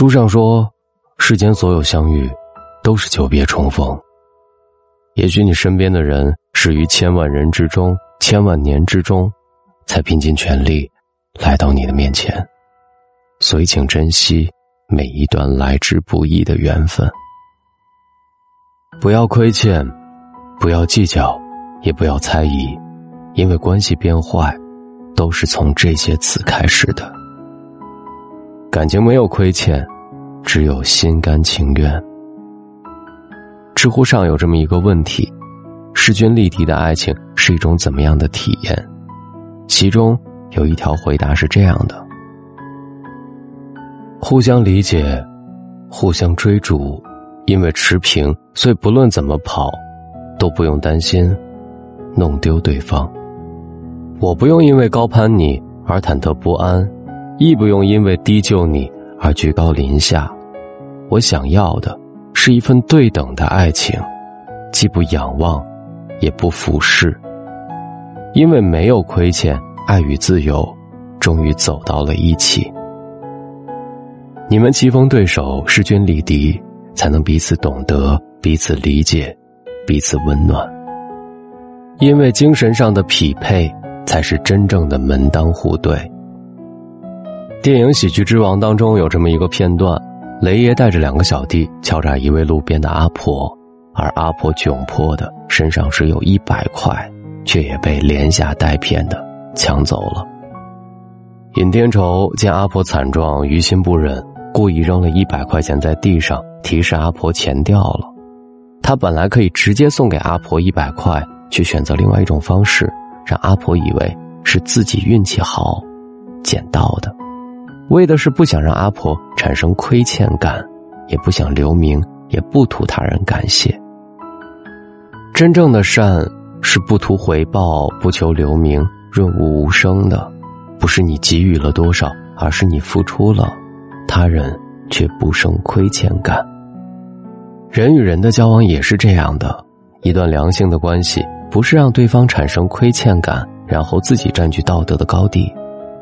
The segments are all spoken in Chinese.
书上说，世间所有相遇，都是久别重逢。也许你身边的人是于千万人之中、千万年之中，才拼尽全力来到你的面前，所以请珍惜每一段来之不易的缘分。不要亏欠，不要计较，也不要猜疑，因为关系变坏，都是从这些词开始的。感情没有亏欠，只有心甘情愿。知乎上有这么一个问题：势均力敌的爱情是一种怎么样的体验？其中有一条回答是这样的：互相理解，互相追逐，因为持平，所以不论怎么跑，都不用担心弄丢对方。我不用因为高攀你而忐忑不安。亦不用因为低就你而居高临下，我想要的是一份对等的爱情，既不仰望，也不俯视。因为没有亏欠，爱与自由终于走到了一起。你们棋逢对手，势均力敌，才能彼此懂得，彼此理解，彼此温暖。因为精神上的匹配，才是真正的门当户对。电影《喜剧之王》当中有这么一个片段，雷爷带着两个小弟敲诈一位路边的阿婆，而阿婆窘迫的身上只有一百块，却也被连吓带骗的抢走了。尹天仇见阿婆惨状，于心不忍，故意扔了一百块钱在地上，提示阿婆钱掉了。他本来可以直接送给阿婆一百块，却选择另外一种方式，让阿婆以为是自己运气好捡到的。为的是不想让阿婆产生亏欠感，也不想留名，也不图他人感谢。真正的善是不图回报，不求留名，润物无声的，不是你给予了多少，而是你付出了，他人却不生亏欠感。人与人的交往也是这样的，一段良性的关系，不是让对方产生亏欠感，然后自己占据道德的高地，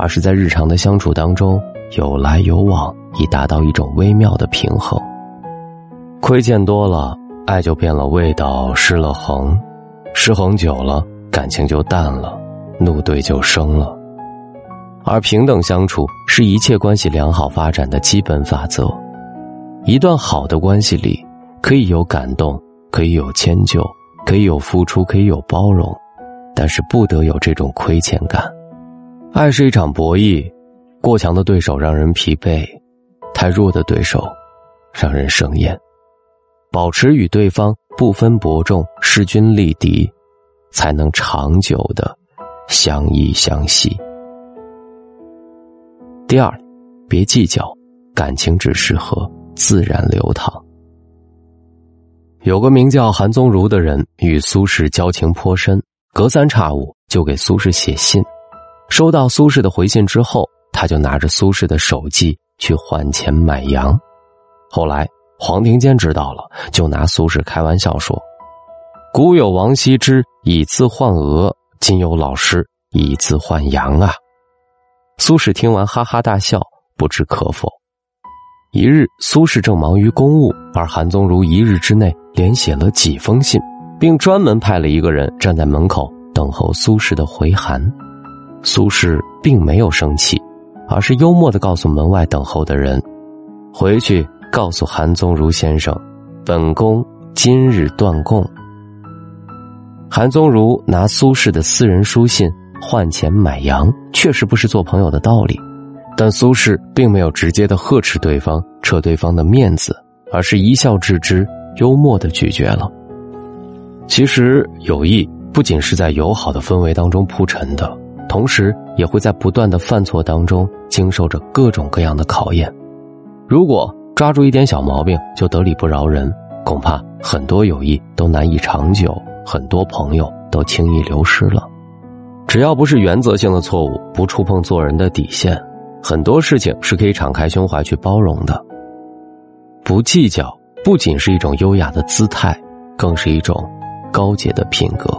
而是在日常的相处当中。有来有往，以达到一种微妙的平衡。亏欠多了，爱就变了味道，失了衡；失衡久了，感情就淡了，怒对就生了。而平等相处是一切关系良好发展的基本法则。一段好的关系里，可以有感动，可以有迁就，可以有付出，可以有包容，但是不得有这种亏欠感。爱是一场博弈。过强的对手让人疲惫，太弱的对手让人生厌。保持与对方不分伯仲、势均力敌，才能长久的相依相惜。第二，别计较，感情只适合自然流淌。有个名叫韩宗儒的人与苏轼交情颇深，隔三差五就给苏轼写信。收到苏轼的回信之后。他就拿着苏轼的手迹去换钱买羊，后来黄庭坚知道了，就拿苏轼开玩笑说：“古有王羲之以字换鹅，今有老师以字换羊啊。”苏轼听完哈哈大笑，不知可否。一日，苏轼正忙于公务，而韩宗儒一日之内连写了几封信，并专门派了一个人站在门口等候苏轼的回函。苏轼并没有生气。而是幽默的告诉门外等候的人：“回去告诉韩宗儒先生，本宫今日断供。”韩宗儒拿苏轼的私人书信换钱买羊，确实不是做朋友的道理。但苏轼并没有直接的呵斥对方、撤对方的面子，而是一笑置之，幽默的拒绝了。其实，友谊不仅是在友好的氛围当中铺陈的。同时，也会在不断的犯错当中经受着各种各样的考验。如果抓住一点小毛病就得理不饶人，恐怕很多友谊都难以长久，很多朋友都轻易流失了。只要不是原则性的错误，不触碰做人的底线，很多事情是可以敞开胸怀去包容的。不计较不仅是一种优雅的姿态，更是一种高洁的品格。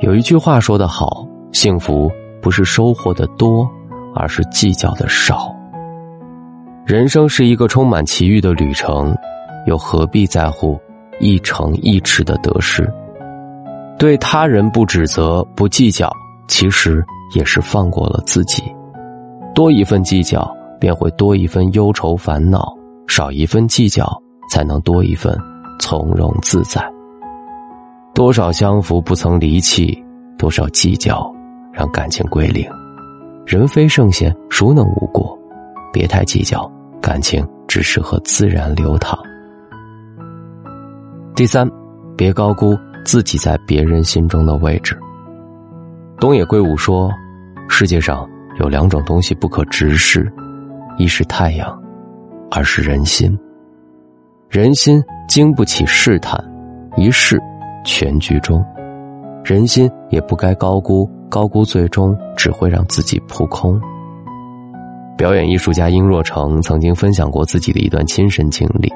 有一句话说得好。幸福不是收获的多，而是计较的少。人生是一个充满奇遇的旅程，又何必在乎一城一池的得失？对他人不指责、不计较，其实也是放过了自己。多一份计较，便会多一份忧愁烦恼；少一份计较，才能多一份从容自在。多少相扶不曾离弃，多少计较让感情归零。人非圣贤，孰能无过？别太计较，感情只适合自然流淌。第三，别高估。自己在别人心中的位置。东野圭吾说：“世界上有两种东西不可直视，一是太阳，二是人心。人心经不起试探，一试全剧终。人心也不该高估，高估最终只会让自己扑空。”表演艺术家殷若成曾经分享过自己的一段亲身经历。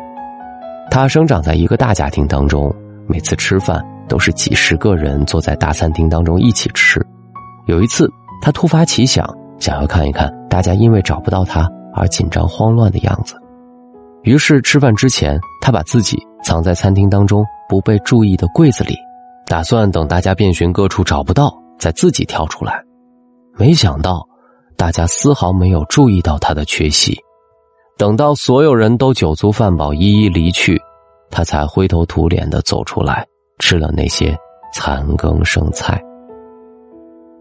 他生长在一个大家庭当中，每次吃饭。都是几十个人坐在大餐厅当中一起吃。有一次，他突发奇想，想要看一看大家因为找不到他而紧张慌乱的样子。于是吃饭之前，他把自己藏在餐厅当中不被注意的柜子里，打算等大家遍寻各处找不到，再自己跳出来。没想到，大家丝毫没有注意到他的缺席。等到所有人都酒足饭饱，一一离去，他才灰头土脸的走出来。吃了那些残羹剩菜。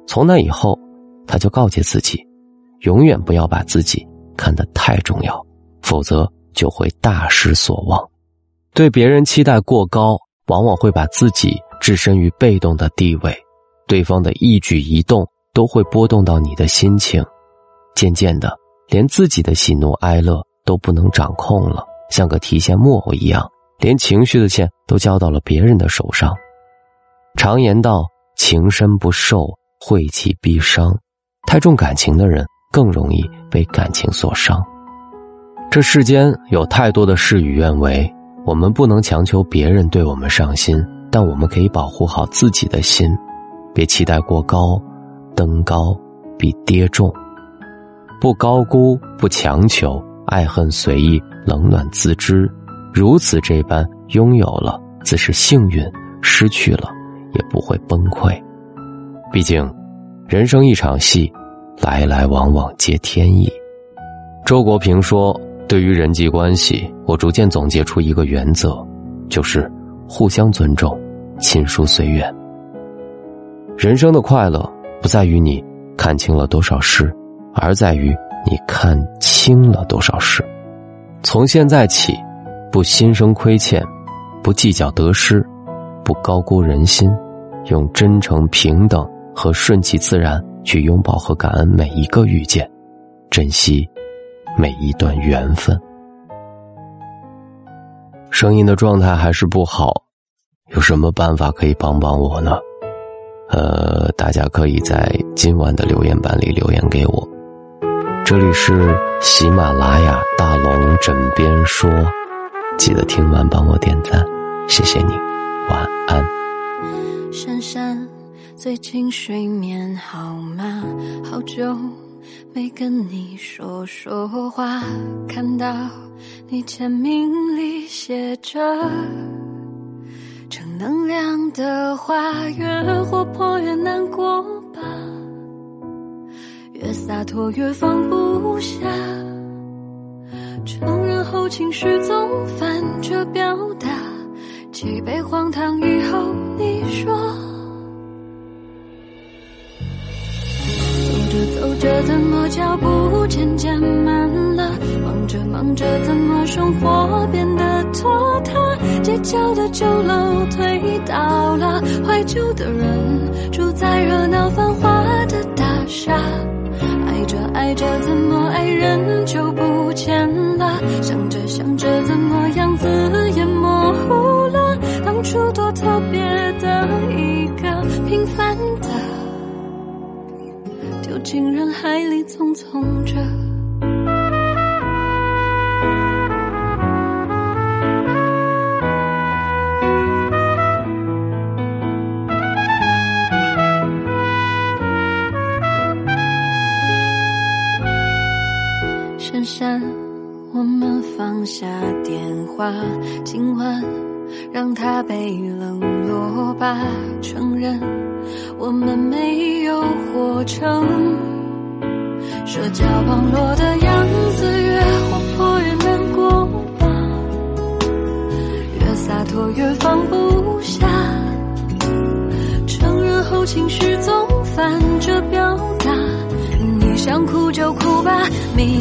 从那以后，他就告诫自己，永远不要把自己看得太重要，否则就会大失所望。对别人期待过高，往往会把自己置身于被动的地位，对方的一举一动都会波动到你的心情，渐渐的，连自己的喜怒哀乐都不能掌控了，像个提线木偶一样。连情绪的线都交到了别人的手上。常言道：“情深不寿，晦气必伤。”太重感情的人更容易被感情所伤。这世间有太多的事与愿违，我们不能强求别人对我们上心，但我们可以保护好自己的心，别期待过高，登高比跌重。不高估，不强求，爱恨随意，冷暖自知。如此这般拥有了，自是幸运；失去了，也不会崩溃。毕竟，人生一场戏，来来往往皆天意。周国平说：“对于人际关系，我逐渐总结出一个原则，就是互相尊重，亲疏随缘。人生的快乐，不在于你看清了多少事，而在于你看清了多少事。从现在起。”不心生亏欠，不计较得失，不高估人心，用真诚、平等和顺其自然去拥抱和感恩每一个遇见，珍惜每一段缘分。声音的状态还是不好，有什么办法可以帮帮我呢？呃，大家可以在今晚的留言板里留言给我。这里是喜马拉雅大龙枕边说。记得听完帮我点赞，谢谢你，晚安。珊珊，最近睡眠好吗？好久没跟你说说话，看到你签名里写着能量的话，越活泼越难过吧，越洒脱越放不下。承认后情绪总反着表达，几杯荒唐以后你说，走着走着怎么脚步渐渐慢了，忙着忙着怎么生活变得拖，街角的酒楼推倒了，怀旧的人住在热闹繁华的大厦。爱着爱着，怎么爱人就不见了？想着想着，怎么样子也模糊了？当初多特别的一个平凡的，丢进人海里匆匆着。放下电话，今晚让他被冷落吧。承认我们没有活成社交网络的样子，越活泼越难过吧，越洒脱越放不下。承认后情绪总反着表达，你想哭就哭吧，明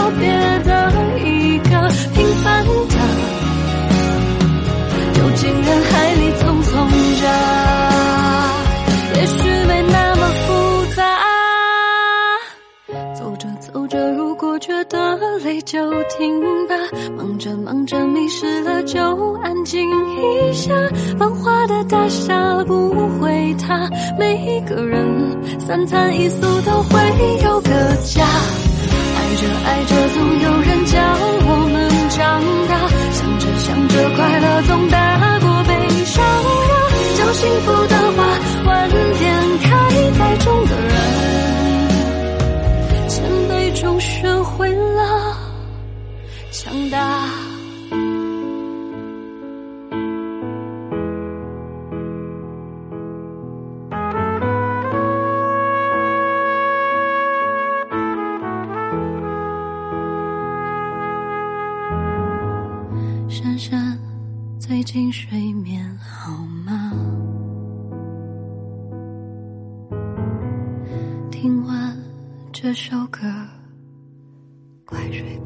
觉得累就停吧。忙着忙着迷失了就安静一下。繁华的大厦不会塌，每一个人三餐一宿都会有个家。爱着爱着，总有人教我们长大。想着想着，快乐总大过悲伤啊。讲。幸福的花，珊珊，最近睡眠好吗？听完这首歌，快睡。